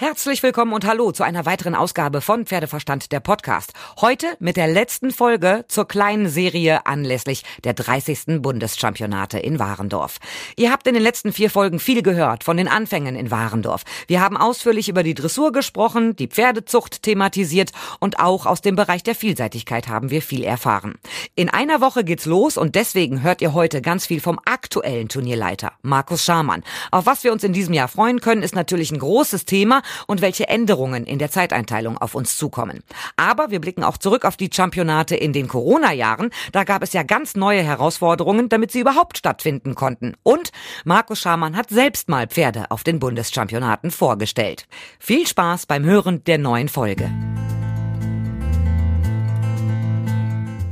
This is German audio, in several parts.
Herzlich willkommen und hallo zu einer weiteren Ausgabe von Pferdeverstand der Podcast. Heute mit der letzten Folge zur kleinen Serie anlässlich der 30. Bundeschampionate in Warendorf. Ihr habt in den letzten vier Folgen viel gehört von den Anfängen in Warendorf. Wir haben ausführlich über die Dressur gesprochen, die Pferdezucht thematisiert und auch aus dem Bereich der Vielseitigkeit haben wir viel erfahren. In einer Woche geht's los und deswegen hört ihr heute ganz viel vom aktuellen Turnierleiter, Markus Schamann. Auf was wir uns in diesem Jahr freuen können, ist natürlich ein großes Thema und welche Änderungen in der Zeiteinteilung auf uns zukommen. Aber wir blicken auch zurück auf die Championate in den Corona-Jahren. Da gab es ja ganz neue Herausforderungen, damit sie überhaupt stattfinden konnten. Und Markus Schamann hat selbst mal Pferde auf den Bundeschampionaten vorgestellt. Viel Spaß beim Hören der neuen Folge.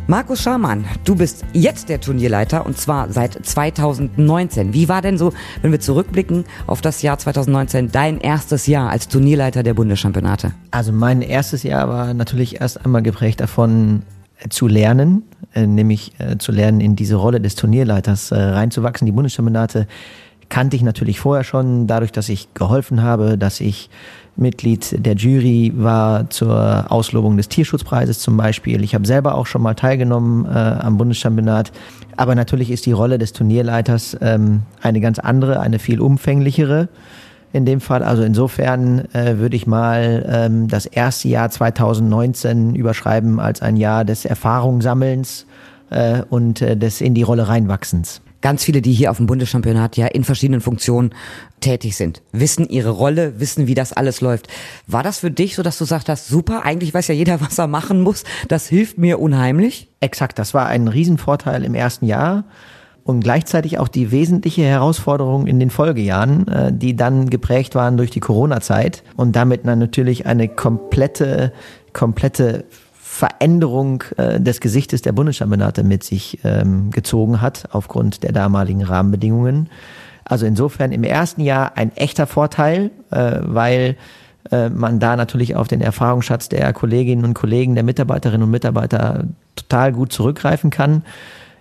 Markus Scharmann, du bist jetzt der Turnierleiter und zwar seit 2019. Wie war denn so, wenn wir zurückblicken auf das Jahr 2019, dein erstes Jahr als Turnierleiter der Bundeschampionate? Also mein erstes Jahr war natürlich erst einmal geprägt davon, äh, zu lernen, äh, nämlich äh, zu lernen, in diese Rolle des Turnierleiters reinzuwachsen. Die Bundeschampionate kannte ich natürlich vorher schon, dadurch, dass ich geholfen habe, dass ich Mitglied der Jury war zur Auslobung des Tierschutzpreises zum Beispiel. Ich habe selber auch schon mal teilgenommen äh, am Bundeschampionat. Aber natürlich ist die Rolle des Turnierleiters ähm, eine ganz andere, eine viel umfänglichere in dem Fall. Also insofern äh, würde ich mal ähm, das erste Jahr 2019 überschreiben als ein Jahr des Erfahrungssammelns äh, und äh, des in die Rolle reinwachsens ganz viele, die hier auf dem Bundeschampionat ja in verschiedenen Funktionen tätig sind, wissen ihre Rolle, wissen, wie das alles läuft. War das für dich so, dass du sagst hast, super, eigentlich weiß ja jeder, was er machen muss, das hilft mir unheimlich? Exakt, das war ein Riesenvorteil im ersten Jahr und gleichzeitig auch die wesentliche Herausforderung in den Folgejahren, äh, die dann geprägt waren durch die Corona-Zeit und damit natürlich eine komplette, komplette Veränderung äh, des Gesichtes der Bundeschampionate mit sich ähm, gezogen hat, aufgrund der damaligen Rahmenbedingungen. Also insofern im ersten Jahr ein echter Vorteil, äh, weil äh, man da natürlich auf den Erfahrungsschatz der Kolleginnen und Kollegen, der Mitarbeiterinnen und Mitarbeiter total gut zurückgreifen kann.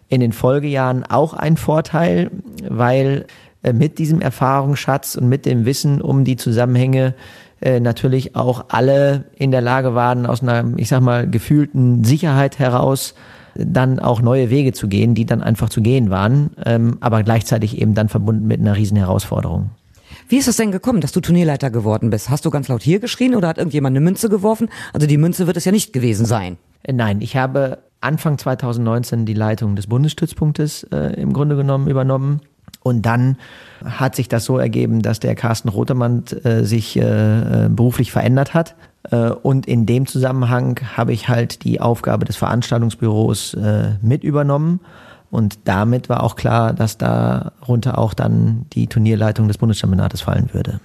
In den Folgejahren auch ein Vorteil, weil äh, mit diesem Erfahrungsschatz und mit dem Wissen um die Zusammenhänge äh, natürlich auch alle in der Lage waren, aus einer, ich sag mal, gefühlten Sicherheit heraus dann auch neue Wege zu gehen, die dann einfach zu gehen waren, ähm, aber gleichzeitig eben dann verbunden mit einer riesen Herausforderung. Wie ist es denn gekommen, dass du Turnierleiter geworden bist? Hast du ganz laut hier geschrien oder hat irgendjemand eine Münze geworfen? Also die Münze wird es ja nicht gewesen sein. Äh, nein, ich habe Anfang 2019 die Leitung des Bundesstützpunktes äh, im Grunde genommen übernommen und dann hat sich das so ergeben, dass der Carsten Rotemann äh, sich äh, beruflich verändert hat. Äh, und in dem Zusammenhang habe ich halt die Aufgabe des Veranstaltungsbüros äh, mit übernommen. Und damit war auch klar, dass darunter auch dann die Turnierleitung des Bundeschampionates fallen würde.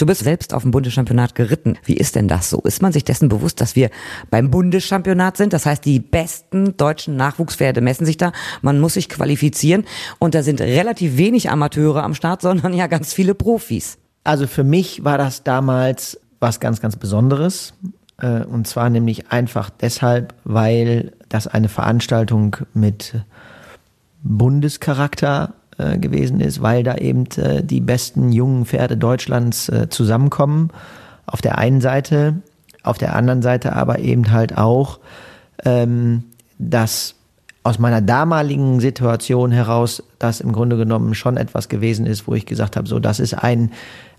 Du bist selbst auf dem Bundeschampionat geritten. Wie ist denn das so? Ist man sich dessen bewusst, dass wir beim Bundeschampionat sind? Das heißt, die besten deutschen Nachwuchspferde messen sich da. Man muss sich qualifizieren. Und da sind relativ wenig Amateure am Start, sondern ja ganz viele Profis. Also für mich war das damals was ganz, ganz Besonderes. Äh, und zwar nämlich einfach deshalb, weil das eine Veranstaltung mit Bundescharakter äh, gewesen ist, weil da eben äh, die besten jungen Pferde Deutschlands äh, zusammenkommen. Auf der einen Seite, auf der anderen Seite aber eben halt auch, ähm, dass aus meiner damaligen Situation heraus das im Grunde genommen schon etwas gewesen ist, wo ich gesagt habe, so das ist ein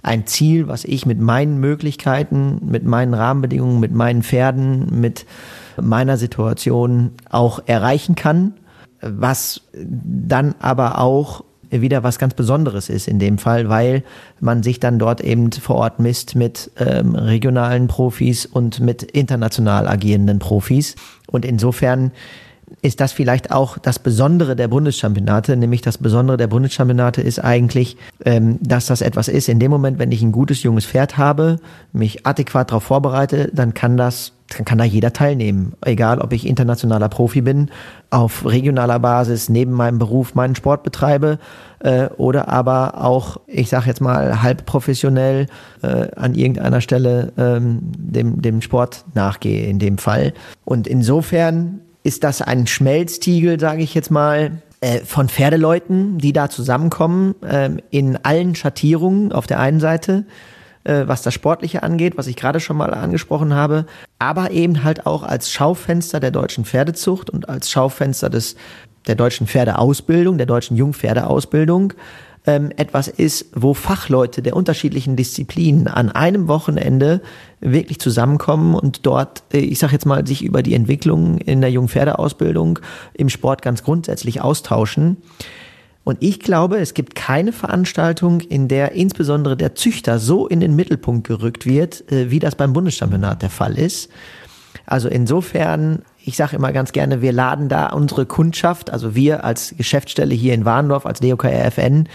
ein Ziel, was ich mit meinen Möglichkeiten, mit meinen Rahmenbedingungen, mit meinen Pferden, mit meiner Situation auch erreichen kann, was dann aber auch wieder was ganz Besonderes ist in dem Fall, weil man sich dann dort eben vor Ort misst mit ähm, regionalen Profis und mit international agierenden Profis. Und insofern ist das vielleicht auch das Besondere der Bundeschampionate, nämlich das Besondere der Bundeschampionate ist eigentlich, ähm, dass das etwas ist. In dem Moment, wenn ich ein gutes junges Pferd habe, mich adäquat darauf vorbereite, dann kann das dann kann da jeder teilnehmen. Egal, ob ich internationaler Profi bin, auf regionaler Basis neben meinem Beruf meinen Sport betreibe äh, oder aber auch, ich sage jetzt mal, halb professionell äh, an irgendeiner Stelle ähm, dem, dem Sport nachgehe in dem Fall. Und insofern ist das ein Schmelztiegel, sage ich jetzt mal, äh, von Pferdeleuten, die da zusammenkommen, äh, in allen Schattierungen auf der einen Seite äh, was das Sportliche angeht, was ich gerade schon mal angesprochen habe, aber eben halt auch als Schaufenster der deutschen Pferdezucht und als Schaufenster des, der deutschen Pferdeausbildung, der deutschen Jungpferdeausbildung ähm, etwas ist, wo Fachleute der unterschiedlichen Disziplinen an einem Wochenende wirklich zusammenkommen und dort, äh, ich sage jetzt mal, sich über die Entwicklung in der Jungpferdeausbildung im Sport ganz grundsätzlich austauschen. Und ich glaube, es gibt keine Veranstaltung, in der insbesondere der Züchter so in den Mittelpunkt gerückt wird, äh, wie das beim Bundeschampionat der Fall ist. Also insofern, ich sage immer ganz gerne, wir laden da unsere Kundschaft, also wir als Geschäftsstelle hier in Warndorf, als DOKRFN,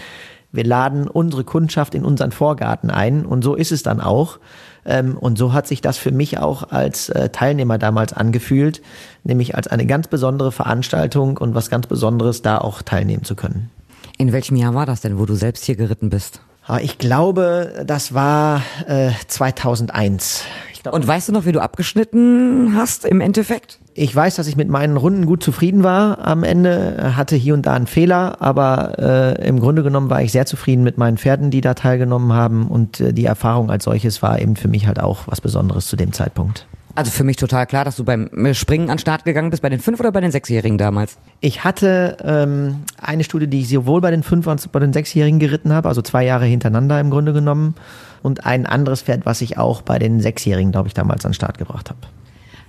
wir laden unsere Kundschaft in unseren Vorgarten ein und so ist es dann auch. Ähm, und so hat sich das für mich auch als äh, Teilnehmer damals angefühlt, nämlich als eine ganz besondere Veranstaltung und was ganz Besonderes, da auch teilnehmen zu können. In welchem Jahr war das denn, wo du selbst hier geritten bist? Ich glaube, das war äh, 2001. Glaub, Und weißt du noch, wie du abgeschnitten hast im Endeffekt? Ich weiß, dass ich mit meinen Runden gut zufrieden war am Ende, hatte hier und da einen Fehler, aber äh, im Grunde genommen war ich sehr zufrieden mit meinen Pferden, die da teilgenommen haben und äh, die Erfahrung als solches war eben für mich halt auch was Besonderes zu dem Zeitpunkt. Also für mich total klar, dass du beim Springen an den Start gegangen bist, bei den Fünf- oder bei den Sechsjährigen damals? Ich hatte ähm, eine Studie, die ich sowohl bei den Fünf- als auch bei den Sechsjährigen geritten habe, also zwei Jahre hintereinander im Grunde genommen. Und ein anderes Pferd, was ich auch bei den Sechsjährigen, glaube ich, damals an den Start gebracht habe.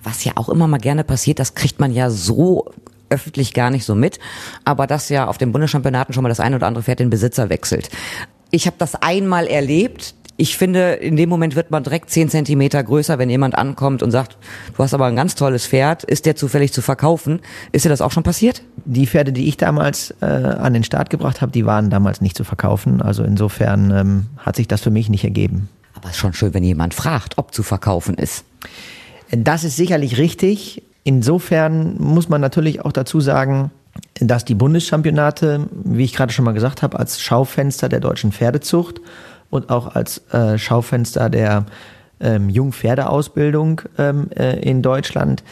Was ja auch immer mal gerne passiert, das kriegt man ja so öffentlich gar nicht so mit, aber dass ja auf den Bundeschampionaten schon mal das eine oder andere Pferd den Besitzer wechselt. Ich habe das einmal erlebt, ich finde, in dem Moment wird man direkt zehn Zentimeter größer, wenn jemand ankommt und sagt, du hast aber ein ganz tolles Pferd, ist der zufällig zu verkaufen? Ist dir das auch schon passiert? Die Pferde, die ich damals äh, an den Start gebracht habe, die waren damals nicht zu verkaufen. Also insofern ähm, hat sich das für mich nicht ergeben. Aber es ist schon schön, wenn jemand fragt, ob zu verkaufen ist. Das ist sicherlich richtig. Insofern muss man natürlich auch dazu sagen, dass die Bundeschampionate, wie ich gerade schon mal gesagt habe, als Schaufenster der deutschen Pferdezucht und auch als äh, Schaufenster der ähm, Jungpferdeausbildung ähm, äh, in Deutschland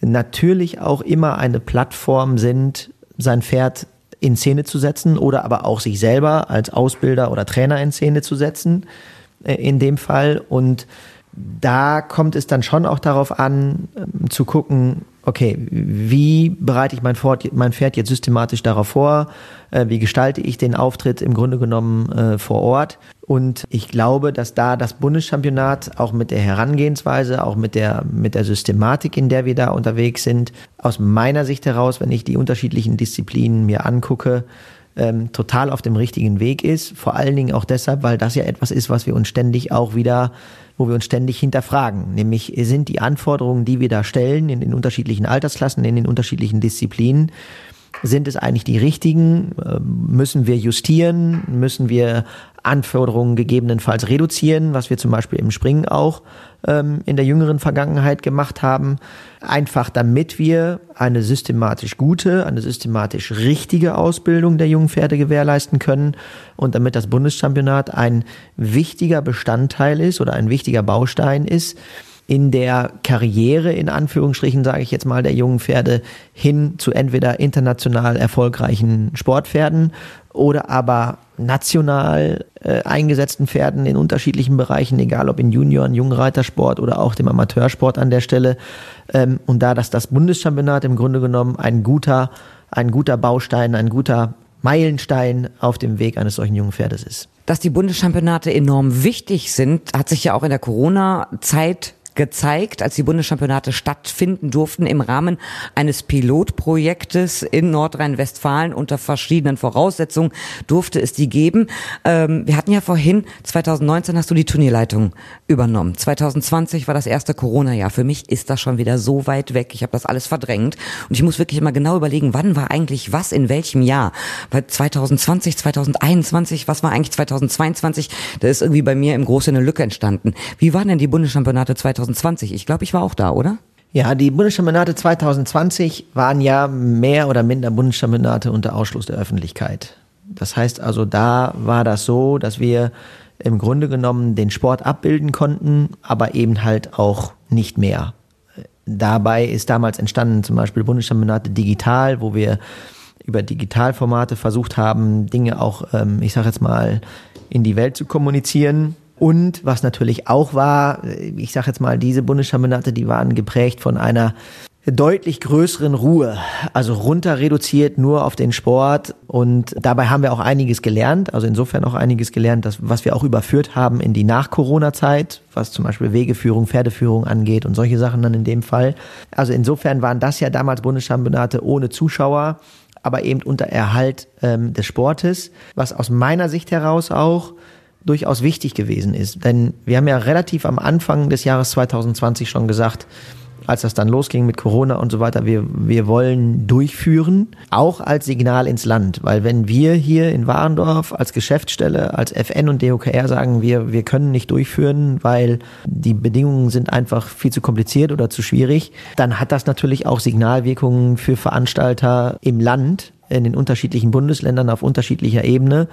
natürlich auch immer eine Plattform sind, sein Pferd in Szene zu setzen oder aber auch sich selber als Ausbilder oder Trainer in Szene zu setzen, äh, in dem Fall. Und da kommt es dann schon auch darauf an, ähm, zu gucken, okay, wie bereite ich mein, Fort, mein Pferd jetzt systematisch darauf vor? Äh, wie gestalte ich den Auftritt im Grunde genommen äh, vor Ort? Und ich glaube, dass da das Bundeschampionat auch mit der Herangehensweise, auch mit der, mit der Systematik, in der wir da unterwegs sind, aus meiner Sicht heraus, wenn ich die unterschiedlichen Disziplinen mir angucke, ähm, total auf dem richtigen Weg ist. Vor allen Dingen auch deshalb, weil das ja etwas ist, was wir uns ständig auch wieder, wo wir uns ständig hinterfragen. Nämlich sind die Anforderungen, die wir da stellen in den unterschiedlichen Altersklassen, in den unterschiedlichen Disziplinen, sind es eigentlich die richtigen? Ähm, müssen wir justieren? Müssen wir Anforderungen gegebenenfalls reduzieren, was wir zum Beispiel im Springen auch ähm, in der jüngeren Vergangenheit gemacht haben? Einfach damit wir eine systematisch gute, eine systematisch richtige Ausbildung der jungen Pferde gewährleisten können und damit das Bundeschampionat ein wichtiger Bestandteil ist oder ein wichtiger Baustein ist, in der Karriere, in Anführungsstrichen, sage ich jetzt mal, der jungen Pferde hin zu entweder international erfolgreichen Sportpferden oder aber national äh, eingesetzten Pferden in unterschiedlichen Bereichen, egal ob in Junioren, Jungreitersport oder auch dem Amateursport an der Stelle. Ähm, und da dass das Bundeschampionat im Grunde genommen ein guter, ein guter Baustein, ein guter Meilenstein auf dem Weg eines solchen jungen Pferdes ist. Dass die Bundeschampionate enorm wichtig sind, hat sich ja auch in der Corona-Zeit gezeigt, als die Bundeschampionate stattfinden durften im Rahmen eines Pilotprojektes in Nordrhein-Westfalen unter verschiedenen Voraussetzungen durfte es die geben. Ähm, wir hatten ja vorhin, 2019 hast du die Turnierleitung übernommen. 2020 war das erste Corona-Jahr. Für mich ist das schon wieder so weit weg. Ich habe das alles verdrängt und ich muss wirklich immer genau überlegen, wann war eigentlich was in welchem Jahr? Bei 2020, 2021, was war eigentlich 2022? Da ist irgendwie bei mir im Großen eine Lücke entstanden. Wie waren denn die Bundeschampionate 2020? 2020. Ich glaube, ich war auch da, oder? Ja, die Bundeschampionate 2020 waren ja mehr oder minder Bundeschampionate unter Ausschluss der Öffentlichkeit. Das heißt also, da war das so, dass wir im Grunde genommen den Sport abbilden konnten, aber eben halt auch nicht mehr. Dabei ist damals entstanden zum Beispiel Bundeschampionate digital, wo wir über Digitalformate versucht haben, Dinge auch, ähm, ich sage jetzt mal, in die Welt zu kommunizieren Und was natürlich auch war, ich sage jetzt mal, diese Bundeschampionate, die waren geprägt von einer deutlich größeren Ruhe, also runter reduziert nur auf den Sport. Und dabei haben wir auch einiges gelernt, also insofern auch einiges gelernt, dass, was wir auch überführt haben in die Nach-Corona-Zeit, was zum Beispiel Wegeführung, Pferdeführung angeht und solche Sachen dann in dem Fall. Also insofern waren das ja damals Bundeschampionate ohne Zuschauer, aber eben unter Erhalt ähm, des Sportes, was aus meiner Sicht heraus auch durchaus wichtig gewesen ist. Denn wir haben ja relativ am Anfang des Jahres 2020 schon gesagt, als das dann losging mit Corona und so weiter, wir, wir wollen durchführen, auch als Signal ins Land. Weil wenn wir hier in Warendorf als Geschäftsstelle, als FN und DOKR sagen, wir, wir können nicht durchführen, weil die Bedingungen sind einfach viel zu kompliziert oder zu schwierig, dann hat das natürlich auch Signalwirkungen für Veranstalter im Land, in den unterschiedlichen Bundesländern auf unterschiedlicher Ebene.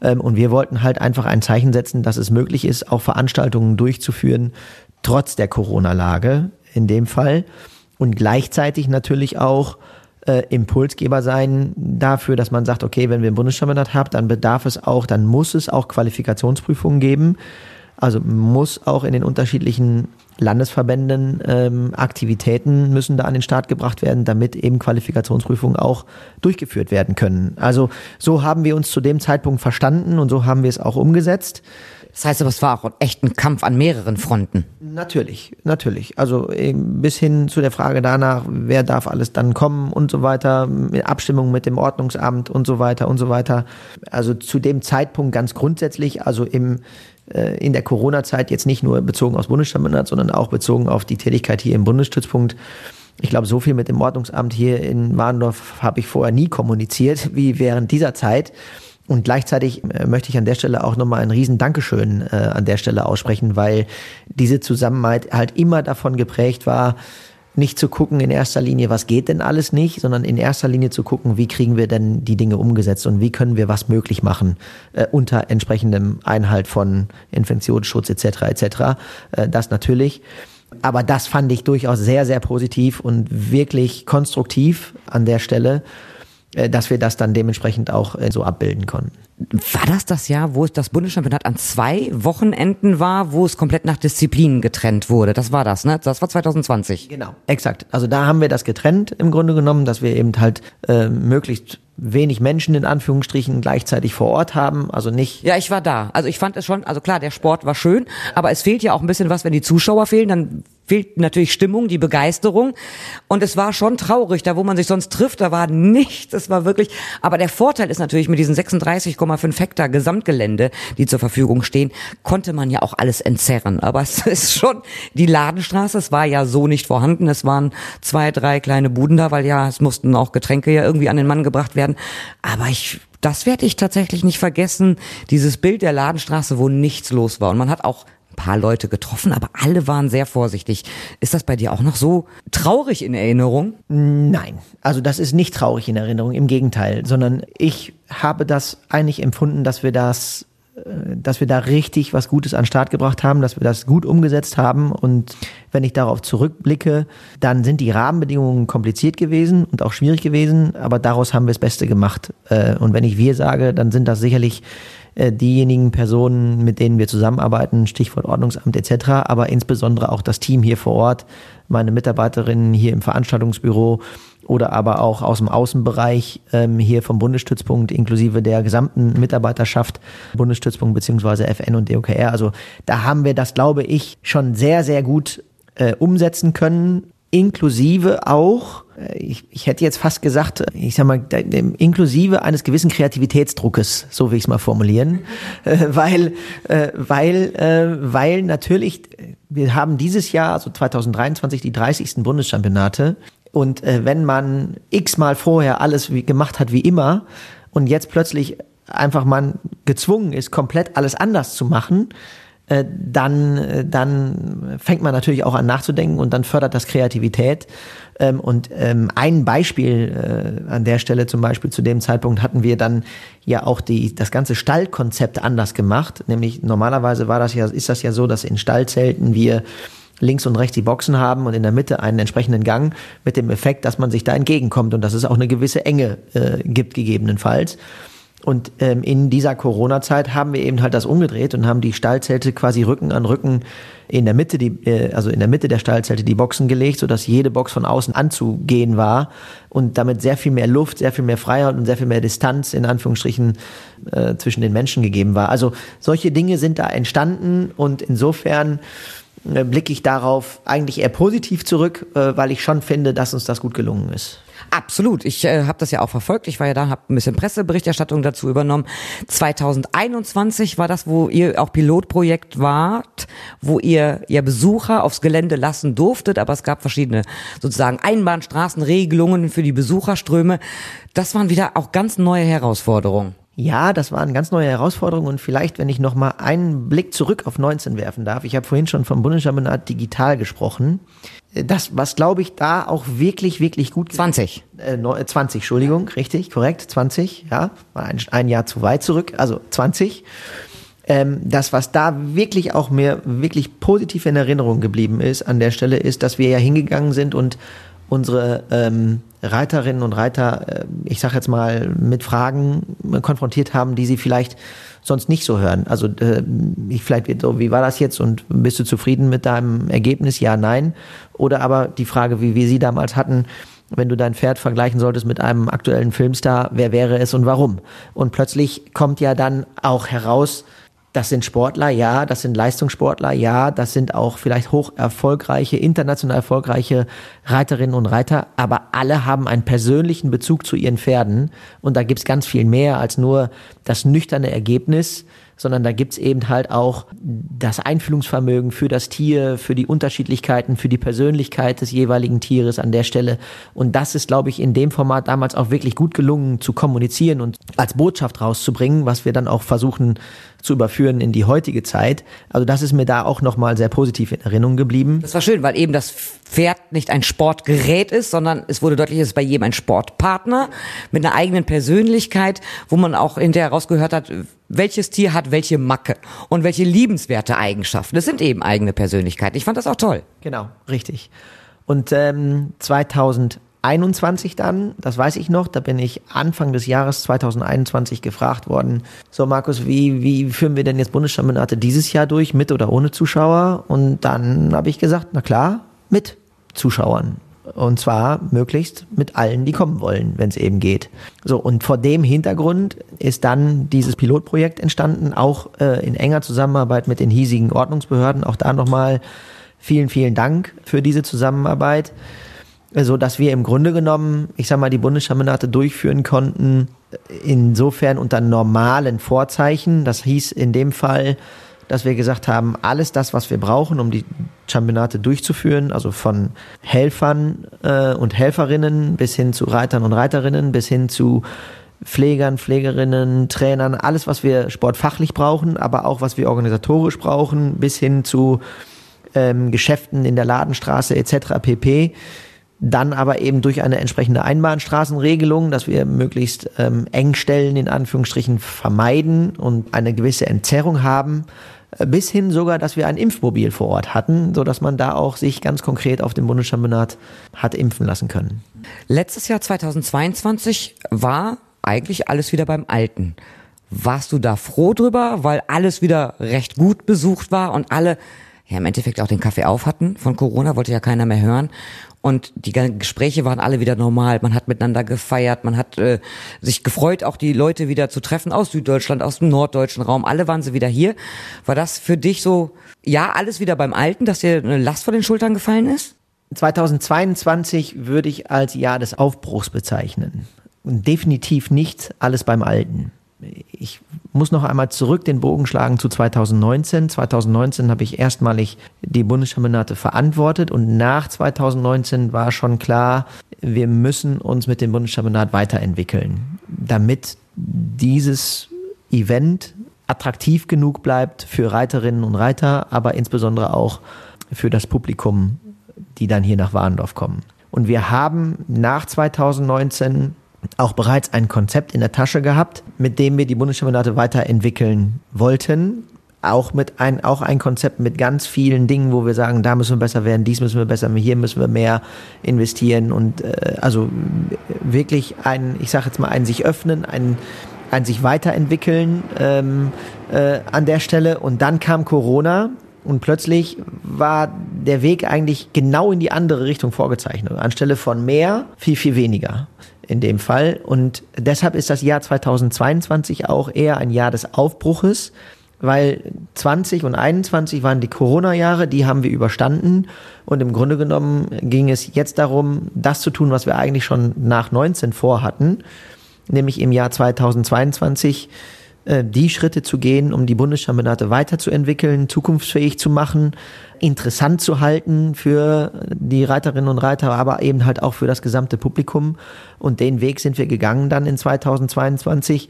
Ähm, und wir wollten halt einfach ein Zeichen setzen, dass es möglich ist, auch Veranstaltungen durchzuführen, trotz der Corona-Lage in dem Fall. Und gleichzeitig natürlich auch äh, Impulsgeber sein dafür, dass man sagt, okay, wenn wir einen Bundeschampionat haben, dann bedarf es auch, dann muss es auch Qualifikationsprüfungen geben. Also muss auch in den unterschiedlichen Landesverbänden ähm, Aktivitäten müssen da an den Start gebracht werden, damit eben Qualifikationsprüfungen auch durchgeführt werden können. Also so haben wir uns zu dem Zeitpunkt verstanden und so haben wir es auch umgesetzt. Das heißt aber, es war auch echt ein Kampf an mehreren Fronten. Natürlich, natürlich. Also bis hin zu der Frage danach, wer darf alles dann kommen und so weiter, mit Abstimmung mit dem Ordnungsamt und so weiter und so weiter. Also zu dem Zeitpunkt ganz grundsätzlich, also im in der Corona-Zeit jetzt nicht nur bezogen aufs Bundesstandard, sondern auch bezogen auf die Tätigkeit hier im Bundesstützpunkt. Ich glaube, so viel mit dem Ordnungsamt hier in Warndorf habe ich vorher nie kommuniziert wie während dieser Zeit. Und gleichzeitig äh, möchte ich an der Stelle auch nochmal ein riesen Dankeschön äh, an der Stelle aussprechen, weil diese Zusammenarbeit halt immer davon geprägt war, nicht zu gucken in erster Linie, was geht denn alles nicht, sondern in erster Linie zu gucken, wie kriegen wir denn die Dinge umgesetzt und wie können wir was möglich machen äh, unter entsprechendem Einhalt von Infektionsschutz etc. etc. Äh, das natürlich. Aber das fand ich durchaus sehr, sehr positiv und wirklich konstruktiv an der Stelle, dass wir das dann dementsprechend auch äh, so abbilden konnten. War das das Jahr, wo es das Bundeschampionat an zwei Wochenenden war, wo es komplett nach Disziplinen getrennt wurde? Das war das, ne? Das war 2020. Genau, exakt. Also da haben wir das getrennt im Grunde genommen, dass wir eben halt äh, möglichst wenig Menschen in Anführungsstrichen gleichzeitig vor Ort haben, also nicht. Ja, ich war da. Also ich fand es schon, also klar, der Sport war schön, aber es fehlt ja auch ein bisschen was, wenn die Zuschauer fehlen, dann fehlt natürlich Stimmung, die Begeisterung. Und es war schon traurig, da wo man sich sonst trifft, da war nichts. Es war wirklich, aber der Vorteil ist natürlich mit diesen 36,5 Hektar Gesamtgelände, die zur Verfügung stehen, konnte man ja auch alles entzerren. Aber es ist schon die Ladenstraße, es war ja so nicht vorhanden. Es waren zwei, drei kleine Buden da, weil ja, es mussten auch Getränke ja irgendwie an den Mann gebracht werden. Aber ich, das werde ich tatsächlich nicht vergessen. Dieses Bild der Ladenstraße, wo nichts los war. Und man hat auch paar Leute getroffen, aber alle waren sehr vorsichtig. Ist das bei dir auch noch so traurig in Erinnerung? Nein, also das ist nicht traurig in Erinnerung, im Gegenteil, sondern ich habe das eigentlich empfunden, dass wir das äh, dass wir da richtig was Gutes an Start gebracht haben, dass wir das gut umgesetzt haben. Und wenn ich darauf zurückblicke, dann sind die Rahmenbedingungen kompliziert gewesen und auch schwierig gewesen, aber daraus haben wir das Beste gemacht. Äh, und wenn ich wir sage, dann sind das sicherlich diejenigen Personen, mit denen wir zusammenarbeiten, Stichwort Ordnungsamt etc., aber insbesondere auch das Team hier vor Ort, meine Mitarbeiterinnen hier im Veranstaltungsbüro oder aber auch aus dem Außenbereich ähm, hier vom Bundesstützpunkt inklusive der gesamten Mitarbeiterschaft, Bundesstützpunkt beziehungsweise FN und DOKR. Also da haben wir das, glaube ich, schon sehr, sehr gut äh, umsetzen können inklusive auch, äh, ich, ich hätte jetzt fast gesagt, ich sag mal, inklusive eines gewissen Kreativitätsdruckes, so will ich es mal formulieren, äh, weil, äh, weil, weil natürlich, wir haben dieses Jahr, also 2023, die 30. Bundeschampionate und wenn man x-mal vorher alles wie, gemacht hat wie immer und jetzt plötzlich einfach man gezwungen ist, komplett alles anders zu machen, äh, dann, äh, dann fängt man natürlich auch an nachzudenken und dann fördert das Kreativität. Ähm, und ähm, ein Beispiel äh, an der Stelle zum Beispiel zu dem Zeitpunkt hatten wir dann ja auch die, das ganze Stallkonzept anders gemacht. Nämlich normalerweise war das ja, ist das ja so, dass in Stallzelten wir links und rechts die Boxen haben und in der Mitte einen entsprechenden Gang mit dem Effekt, dass man sich da entgegenkommt und dass es auch eine gewisse Enge äh, gibt gegebenenfalls. Und ähm, in dieser Corona-Zeit haben wir eben halt das umgedreht und haben die Stallzelte quasi Rücken an Rücken in der Mitte, die, äh, also in der Mitte der Stallzelte die Boxen gelegt, sodass jede Box von außen anzugehen war und damit sehr viel mehr Luft, sehr viel mehr Freiheit und sehr viel mehr Distanz in Anführungsstrichen äh, zwischen den Menschen gegeben war. Also solche Dinge sind da entstanden und insofern äh, blicke ich darauf eigentlich eher positiv zurück, äh, weil ich schon finde, dass uns das gut gelungen ist. Absolut. Ich äh, habe das ja auch verfolgt. Ich war ja da, habe ein bisschen Presseberichterstattung dazu übernommen. 2021 war das, wo ihr auch Pilotprojekt wart, wo ihr ja Besucher aufs Gelände lassen durftet, aber es gab verschiedene sozusagen Einbahnstraßenregelungen für die Besucherströme. Das waren wieder auch ganz neue Herausforderungen. Ja, das waren ganz neue Herausforderungen und vielleicht, wenn ich noch mal einen Blick zurück auf 19 werfen darf. Ich habe vorhin schon vom Bundeschampionat digital gesprochen. Das, was glaube ich da auch wirklich, wirklich gut. 20. Äh, 20, Entschuldigung, richtig, korrekt, 20, ja, war ein, ein Jahr zu weit zurück, also 20. Ähm, das, was da wirklich auch mir wirklich positiv in Erinnerung geblieben ist an der Stelle, ist, dass wir ja hingegangen sind und unsere ähm, Reiterinnen und Reiter, äh, ich sage jetzt mal, mit Fragen konfrontiert haben, die sie vielleicht sonst nicht so hören. Also äh, ich vielleicht so, wie war das jetzt und bist du zufrieden mit deinem Ergebnis? Ja, nein. Oder aber die Frage, wie wir sie damals hatten, wenn du dein Pferd vergleichen solltest mit einem aktuellen Filmstar, wer wäre es und warum? Und plötzlich kommt ja dann auch heraus, das sind Sportler, ja, das sind Leistungssportler, ja, das sind auch vielleicht hoch erfolgreiche, international erfolgreiche Reiterinnen und Reiter, aber alle haben einen persönlichen Bezug zu ihren Pferden und da gibt's ganz viel mehr als nur das nüchterne Ergebnis, sondern da gibt's eben halt auch das Einfühlungsvermögen für das Tier, für die Unterschiedlichkeiten, für die Persönlichkeit des jeweiligen Tieres an der Stelle. Und das ist, glaube ich, in dem Format damals auch wirklich gut gelungen zu kommunizieren und als Botschaft rauszubringen, was wir dann auch versuchen zu überführen in die heutige Zeit. Also das ist mir da auch nochmal sehr positiv in Erinnerung geblieben. Das war schön, weil eben das Pferd nicht ein Sportgerät ist, sondern es wurde deutlich, es ist bei jedem ein Sportpartner mit einer eigenen Persönlichkeit, wo man auch hinterher rausgehört hat, welches Tier hat welche Macke und welche liebenswerte Eigenschaften. Das sind eben eigene Persönlichkeiten. Ich fand das auch toll. Genau, richtig. Und ähm, 2021 dann, das weiß ich noch, da bin ich Anfang des Jahres 2021 gefragt worden, so Markus, wie, wie führen wir denn jetzt Bundeschampionate dieses Jahr durch, mit oder ohne Zuschauer? Und dann habe ich gesagt, na klar, mit Zuschauern. Und zwar möglichst mit allen, die kommen wollen, wenn es eben geht. So, und vor dem Hintergrund ist dann dieses Pilotprojekt entstanden, auch äh, in enger Zusammenarbeit mit den hiesigen Ordnungsbehörden. Auch da nochmal vielen, vielen Dank für diese Zusammenarbeit. So dass wir im Grunde genommen, ich sag mal, die Bundeschampionate durchführen konnten, insofern unter normalen Vorzeichen. Das hieß in dem Fall, dass wir gesagt haben, alles das, was wir brauchen, um die Championate durchzuführen, also von Helfern äh, und Helferinnen bis hin zu Reitern und Reiterinnen, bis hin zu Pflegern, Pflegerinnen, Trainern, alles, was wir sportfachlich brauchen, aber auch was wir organisatorisch brauchen, bis hin zu ähm, Geschäften in der Ladenstraße etc. pp. Dann aber eben durch eine entsprechende Einbahnstraßenregelung, dass wir möglichst ähm, Engstellen in Anführungsstrichen vermeiden und eine gewisse Entzerrung haben, äh, bis hin sogar, dass wir ein Impfmobil vor Ort hatten, so dass man da auch sich ganz konkret auf dem Bundeschampionat hat impfen lassen können. Letztes Jahr 2022 war eigentlich alles wieder beim Alten. Warst du da froh drüber, weil alles wieder recht gut besucht war und alle ja im Endeffekt auch den Kaffee auf hatten von Corona, wollte ja keiner mehr hören und die Gespräche waren alle wieder normal. Man hat miteinander gefeiert, man hat äh, sich gefreut, auch die Leute wieder zu treffen aus Süddeutschland, aus dem norddeutschen Raum. Alle waren sie wieder hier. War das für dich so, ja, alles wieder beim Alten, dass dir eine Last vor den Schultern gefallen ist? 2022 würde ich als Jahr des Aufbruchs bezeichnen. Und definitiv nicht alles beim Alten ich muss noch einmal zurück den Bogen schlagen zu 2019. 2019 habe ich erstmalig die Bundeschampionate verantwortet und nach 2019 war schon klar, wir müssen uns mit dem Bundeschampionat weiterentwickeln, damit dieses Event attraktiv genug bleibt für Reiterinnen und Reiter, aber insbesondere auch für das Publikum, die dann hier nach Warendorf kommen. Und wir haben nach 2019 auch bereits ein Konzept in der Tasche gehabt, mit dem wir die Bundeschampionate weiterentwickeln wollten. Auch mit ein, auch ein Konzept mit ganz vielen Dingen, wo wir sagen, da müssen wir besser werden, dies müssen wir besser, hier müssen wir mehr investieren und äh, also wirklich ein, ich sage jetzt mal, ein sich öffnen, ein, ein sich weiterentwickeln ähm, äh, an der Stelle. Und dann kam Corona und plötzlich war der Weg eigentlich genau in die andere Richtung vorgezeichnet. Anstelle von mehr, viel, viel weniger in dem Fall. Und deshalb ist das Jahr 2022 auch eher ein Jahr des Aufbruches, weil 20 und 21 waren die Corona-Jahre, die haben wir überstanden. Und im Grunde genommen ging es jetzt darum, das zu tun, was wir eigentlich schon nach 19 vorhatten, nämlich im Jahr 2022 äh, die Schritte zu gehen, um die Bundeschampionate weiterzuentwickeln, zukunftsfähig zu machen, interessant zu halten für die Reiterinnen und Reiter, aber eben halt auch für das gesamte Publikum. Und den Weg sind wir gegangen dann in 2022,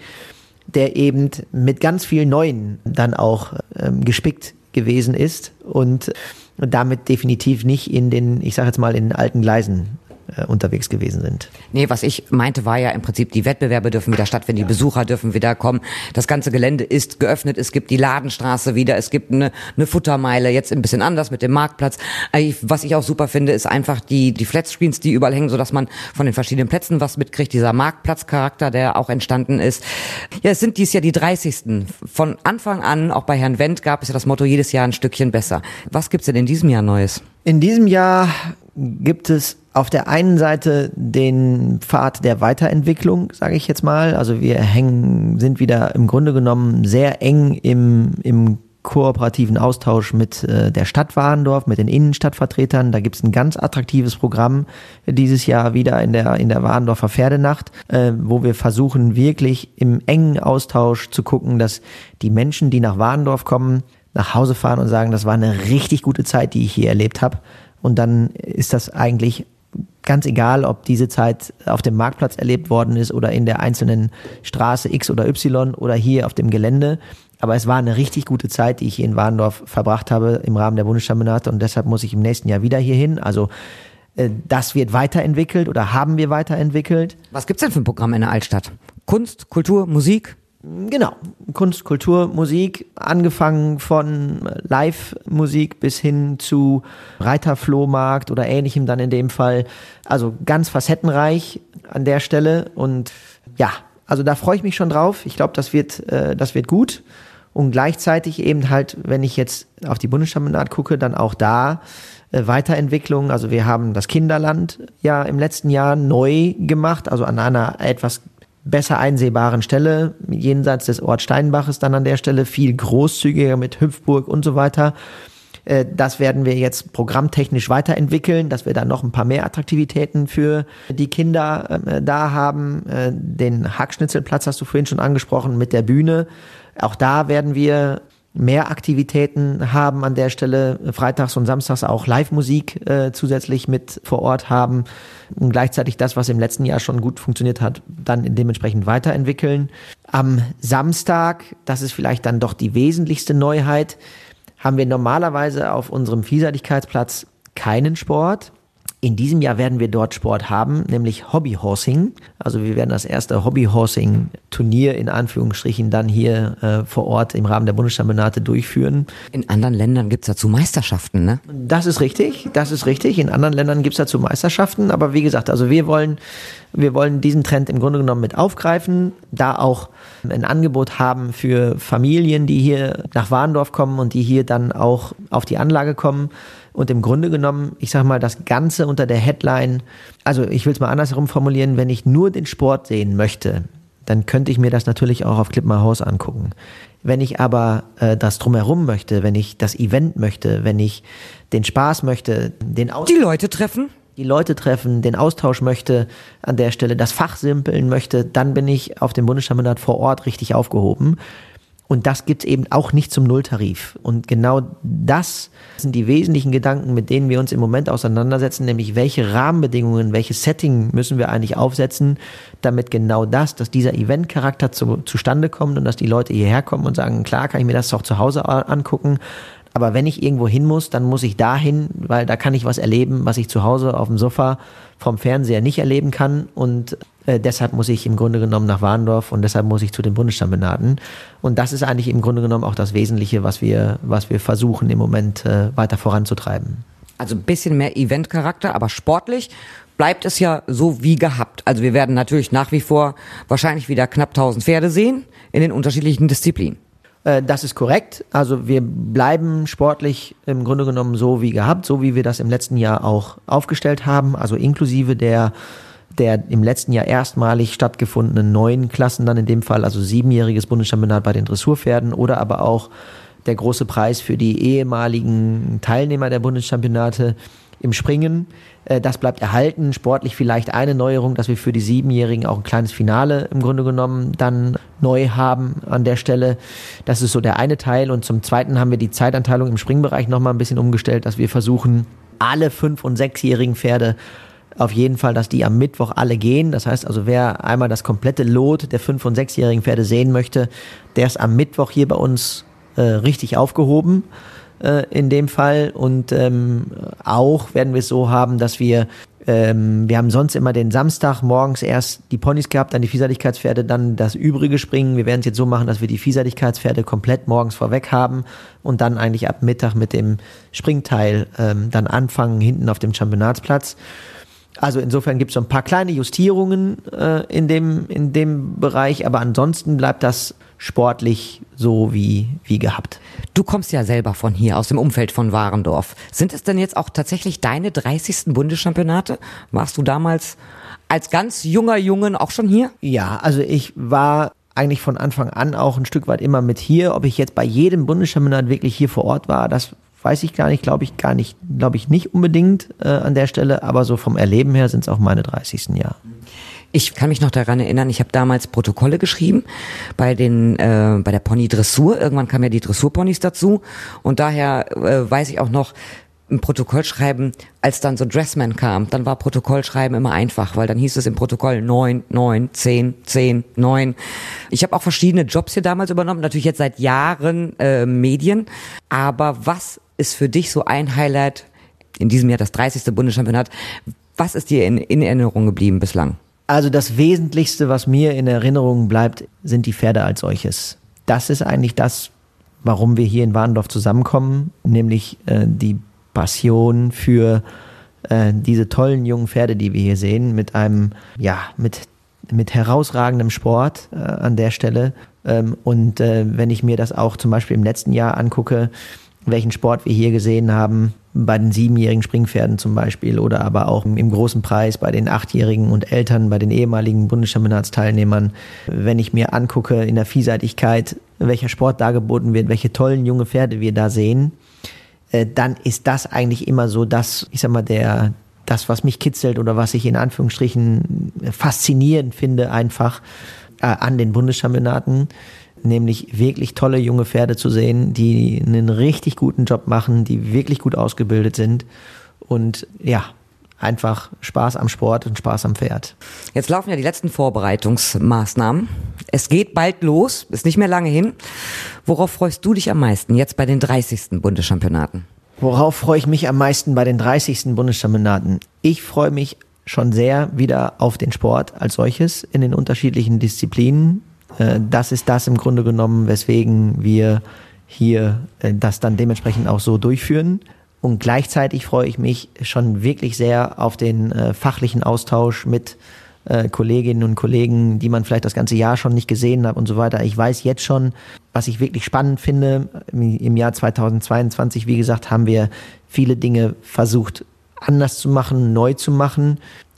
der eben mit ganz vielen Neuen dann auch ähm, gespickt gewesen ist und damit definitiv nicht in den, ich sage jetzt mal, in den alten Gleisen äh, unterwegs gewesen sind. Nee, was ich meinte, war ja im Prinzip, die Wettbewerbe dürfen wieder stattfinden, die Besucher dürfen wieder kommen. Das ganze Gelände ist geöffnet, es gibt die Ladenstraße wieder, es gibt eine, eine Futtermeile, jetzt ein bisschen anders mit dem Marktplatz. Äh, was ich auch super finde, ist einfach die, die Flatscreens, die überall hängen, sodass man von den verschiedenen Plätzen was mitkriegt, dieser Marktplatzcharakter, der auch entstanden ist. Ja, es sind dies Jahr die 30. Von Anfang an, auch bei Herrn Wendt, gab es ja das Motto, jedes Jahr ein Stückchen besser. Was gibt's denn in diesem Jahr Neues? In diesem Jahr gibt es auf der einen Seite den Pfad der Weiterentwicklung, sage ich jetzt mal. Also wir hängen, sind wieder im Grunde genommen sehr eng im, im kooperativen Austausch mit äh, der Stadt Warendorf, mit den Innenstadtvertretern. Da gibt es ein ganz attraktives Programm dieses Jahr wieder in der, in der Warendorfer Pferdenacht, äh, wo wir versuchen wirklich im engen Austausch zu gucken, dass die Menschen, die nach Warendorf kommen, nach Hause fahren und sagen, das war eine richtig gute Zeit, die ich hier erlebt habe. Und dann ist das eigentlich ganz egal, ob diese Zeit auf dem Marktplatz erlebt worden ist oder in der einzelnen Straße X oder Y oder hier auf dem Gelände. Aber es war eine richtig gute Zeit, die ich hier in Warndorf verbracht habe im Rahmen der Bundeschampionate und deshalb muss ich im nächsten Jahr wieder hier hin. Also äh, das wird weiterentwickelt oder haben wir weiterentwickelt. Was gibt's denn für ein Programm in der Altstadt? Kunst, Kultur, Musik? Genau, Kunst, Kultur, Musik, angefangen von Live-Musik bis hin zu Reiterflohmarkt oder ähnlichem dann in dem Fall. Also ganz facettenreich an der Stelle und ja, also da freue ich mich schon drauf. Ich glaube, das wird, äh, das wird gut. Und gleichzeitig eben halt, wenn ich jetzt auf die Bundeschampionat gucke, dann auch da äh, Weiterentwicklung. Also wir haben das Kinderland ja im letzten Jahr neu gemacht, also an einer etwas besser einsehbaren Stelle, jenseits des Ort Steinbaches dann an der Stelle, viel großzügiger mit Hüpfburg und so weiter. Äh, das werden wir jetzt programmtechnisch weiterentwickeln, dass wir da noch ein paar mehr Attraktivitäten für die Kinder äh, da haben. Äh, den Hackschnitzelplatz hast du vorhin schon angesprochen mit der Bühne. Auch da werden wir mehr Aktivitäten haben an der Stelle, freitags und samstags auch Live-Musik äh, zusätzlich mit vor Ort haben und gleichzeitig das, was im letzten Jahr schon gut funktioniert hat, dann dementsprechend weiterentwickeln. Am Samstag, das ist vielleicht dann doch die wesentlichste Neuheit, haben wir normalerweise auf unserem Vielseitigkeitsplatz keinen Sport. In diesem Jahr werden wir dort Sport haben, nämlich Hobbyhorsing. Also wir werden das erste Hobbyhorsing-Turnier in Anführungsstrichen dann hier äh, vor Ort im Rahmen der Bundeschampionate durchführen. In anderen Ländern gibt's dazu Meisterschaften, ne? Das ist richtig, das ist richtig. In anderen Ländern gibt's dazu Meisterschaften, aber wie gesagt, also wir wollen, wir wollen diesen Trend im Grunde genommen mit aufgreifen, da auch ein Angebot haben für Familien, die hier nach Warndorf kommen und die hier dann auch auf die Anlage kommen und im Grunde genommen, ich sage mal, das Ganze unter der Headline, also ich will es mal andersherum formulieren, wenn ich nur den Sport sehen möchte, dann könnte ich mir das natürlich auch auf Clipmar Haus angucken. Wenn ich aber äh, das drumherum möchte, wenn ich das Event möchte, wenn ich den Spaß möchte, den Aus die Leute treffen, die Leute treffen, den Austausch möchte, an der Stelle das Fach simpeln möchte, dann bin ich auf dem Bundeschampionat vor Ort richtig aufgehoben. Und das gibt's eben auch nicht zum Nulltarif. Und genau das sind die wesentlichen Gedanken, mit denen wir uns im Moment auseinandersetzen, nämlich welche Rahmenbedingungen, welches Setting müssen wir eigentlich aufsetzen, damit genau das, dass dieser Eventcharakter zu, zustande kommt und dass die Leute hierher kommen und sagen, klar kann ich mir das auch zu Hause angucken, aber wenn ich irgendwo hin muss, dann muss ich dahin, weil da kann ich was erleben, was ich zu Hause auf dem Sofa vom Fernseher nicht erleben kann. Und äh, deshalb muss ich im Grunde genommen nach Warndorf und deshalb muss ich zu den Bundeschampionaten. Und das ist eigentlich im Grunde genommen auch das Wesentliche, was wir, was wir versuchen im Moment äh, weiter voranzutreiben. Also ein bisschen mehr Eventcharakter, aber sportlich bleibt es ja so wie gehabt. Also wir werden natürlich nach wie vor wahrscheinlich wieder knapp 1000 Pferde sehen in den unterschiedlichen Disziplinen. Äh, das ist korrekt. Also wir bleiben sportlich im Grunde genommen so wie gehabt, so wie wir das im letzten Jahr auch aufgestellt haben, also inklusive der der im letzten Jahr erstmalig stattgefundenen neuen Klassen dann in dem Fall, also siebenjähriges Bundeschampionat bei den Dressurpferden oder aber auch der große Preis für die ehemaligen Teilnehmer der Bundeschampionate im Springen. Äh, das bleibt erhalten. Sportlich vielleicht eine Neuerung, dass wir für die Siebenjährigen auch ein kleines Finale im Grunde genommen dann neu haben an der Stelle. Das ist so der eine Teil. Und zum zweiten haben wir die Zeitanteilung im Springbereich nochmal ein bisschen umgestellt, dass wir versuchen, alle fünf- und sechsjährigen Pferde auf jeden Fall, dass die am Mittwoch alle gehen. Das heißt also, wer einmal das komplette Lot der fünf- und sechsjährigen Pferde sehen möchte, der ist am Mittwoch hier bei uns äh, richtig aufgehoben äh, in dem Fall. Und ähm, auch werden wir es so haben, dass wir ähm, wir haben sonst immer den Samstag morgens erst die Ponys gehabt, dann die Vielseitigkeitspferde, dann das übrige Springen. Wir werden es jetzt so machen, dass wir die Vielseitigkeitspferde komplett morgens vorweg haben und dann eigentlich ab Mittag mit dem Springteil ähm, dann anfangen, hinten auf dem Championatsplatz. Also insofern gibt es so ein paar kleine Justierungen äh, in, dem, in dem Bereich, aber ansonsten bleibt das sportlich so wie, wie gehabt. Du kommst ja selber von hier, aus dem Umfeld von Warendorf. Sind es denn jetzt auch tatsächlich deine 30. Bundeschampionate? Warst du damals als ganz junger Jungen auch schon hier? Ja, also ich war eigentlich von Anfang an auch ein Stück weit immer mit hier. Ob ich jetzt bei jedem Bundeschampionat wirklich hier vor Ort war, das weiß ich gar nicht, glaube ich gar nicht, glaube ich nicht unbedingt äh, an der Stelle, aber so vom Erleben her sind es auch meine 30. Jahre. Ich kann mich noch daran erinnern, ich habe damals Protokolle geschrieben bei den äh, bei der Pony Dressur. Irgendwann kamen ja die Dressurponys dazu und daher äh, weiß ich auch noch ein Protokoll schreiben, als dann so Dressman kam, dann war Protokollschreiben immer einfach, weil dann hieß es im Protokoll 9, 9, 10, 10, 9. Ich habe auch verschiedene Jobs hier damals übernommen, natürlich jetzt seit Jahren äh, Medien. Aber was ist für dich so ein Highlight in diesem Jahr das 30. Bundeschampionat? Was ist dir in, in Erinnerung geblieben bislang? Also das Wesentlichste, was mir in Erinnerung bleibt, sind die Pferde als solches. Das ist eigentlich das, warum wir hier in Warndorf zusammenkommen, nämlich äh, die Passion für äh, diese tollen jungen Pferde, die wir hier sehen, mit einem, ja, mit, mit herausragendem Sport äh, an der Stelle. Ähm, und äh, wenn ich mir das auch zum Beispiel im letzten Jahr angucke, welchen Sport wir hier gesehen haben, bei den siebenjährigen Springpferden zum Beispiel oder aber auch im großen Preis bei den achtjährigen und Eltern, bei den ehemaligen Bundeschampionatsteilnehmern. Wenn ich mir angucke in der Vielseitigkeit, welcher Sport dargeboten wird, welche tollen junge Pferde wir da sehen, äh, dann ist das eigentlich immer so das, ich sag mal, der, das, was mich kitzelt oder was ich in Anführungsstrichen faszinierend finde, einfach äh, an den Bundeschampionaten nämlich wirklich tolle junge Pferde zu sehen, die einen richtig guten Job machen, die wirklich gut ausgebildet sind und ja, einfach Spaß am Sport und Spaß am Pferd. Jetzt laufen ja die letzten Vorbereitungsmaßnahmen. Es geht bald los, ist nicht mehr lange hin. Worauf freust du dich am meisten jetzt bei den 30. Bundeschampionaten? Worauf freue ich mich am meisten bei den 30. Bundeschampionaten? Ich freue mich schon sehr wieder auf den Sport als solches in den unterschiedlichen Disziplinen. Äh, das ist das im Grunde genommen, weswegen wir hier äh, das dann dementsprechend auch so durchführen. Und gleichzeitig freue ich mich schon wirklich sehr auf den äh, fachlichen Austausch mit Kolleginnen und Kollegen, die man vielleicht das ganze Jahr schon nicht gesehen hat und so weiter. Ich weiß jetzt schon, was ich wirklich spannend finde. Im Jahr 2022, wie gesagt, haben wir viele Dinge versucht anders zu machen, neu zu machen.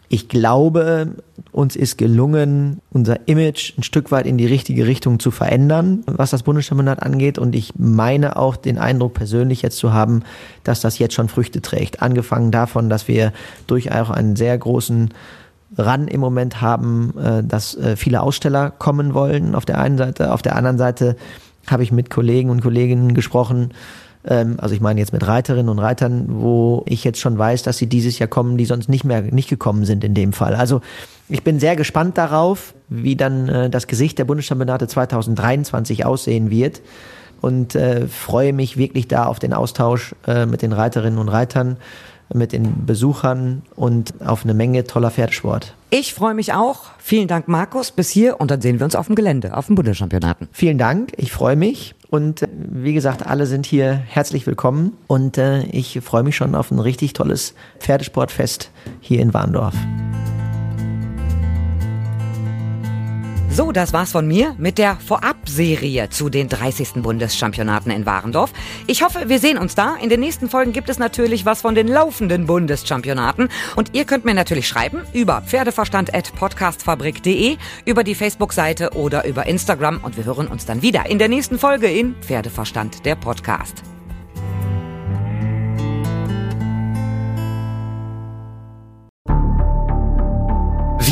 Ich glaube, uns ist gelungen, unser Image ein Stück weit in die richtige Richtung zu verändern, was das Bundeschampionat angeht. Und ich meine auch den Eindruck persönlich jetzt zu haben, dass das jetzt schon Früchte trägt. Angefangen davon, dass wir durchaus einen sehr großen Ran im Moment haben, äh, dass äh, viele Aussteller kommen wollen auf der einen Seite. Auf der anderen Seite habe ich mit Kollegen und Kolleginnen gesprochen, ähm, also ich meine jetzt mit Reiterinnen und Reitern, wo ich jetzt schon weiß, dass sie dieses Jahr kommen, die sonst nicht mehr nicht gekommen sind in dem Fall. Also ich bin sehr gespannt darauf, wie dann äh, das Gesicht der Bundeschampionate 2023 aussehen wird und äh, freue mich wirklich da auf den Austausch äh, mit den Reiterinnen und Reitern mit den Besuchern und auf eine Menge toller Pferdesport. Ich freue mich auch. Vielen Dank, Markus. Bis hier und dann sehen wir uns auf dem Gelände, auf dem Bundeschampionaten. Vielen Dank. Ich freue mich. Und äh, wie gesagt, alle sind hier herzlich willkommen. Und äh, ich freue mich schon auf ein richtig tolles Pferdesportfest hier in Warndorf. So, das war's von mir mit der Vorab-Serie zu den 30. Bundeschampionaten in Warendorf. Ich hoffe, wir sehen uns da. In den nächsten Folgen gibt es natürlich was von den laufenden Bundeschampionaten. Und ihr könnt mir natürlich schreiben über pferdeverstand.podcastfabrik.de, über die Facebook-Seite oder über Instagram. Und wir hören uns dann wieder in der nächsten Folge in Pferdeverstand, der Podcast.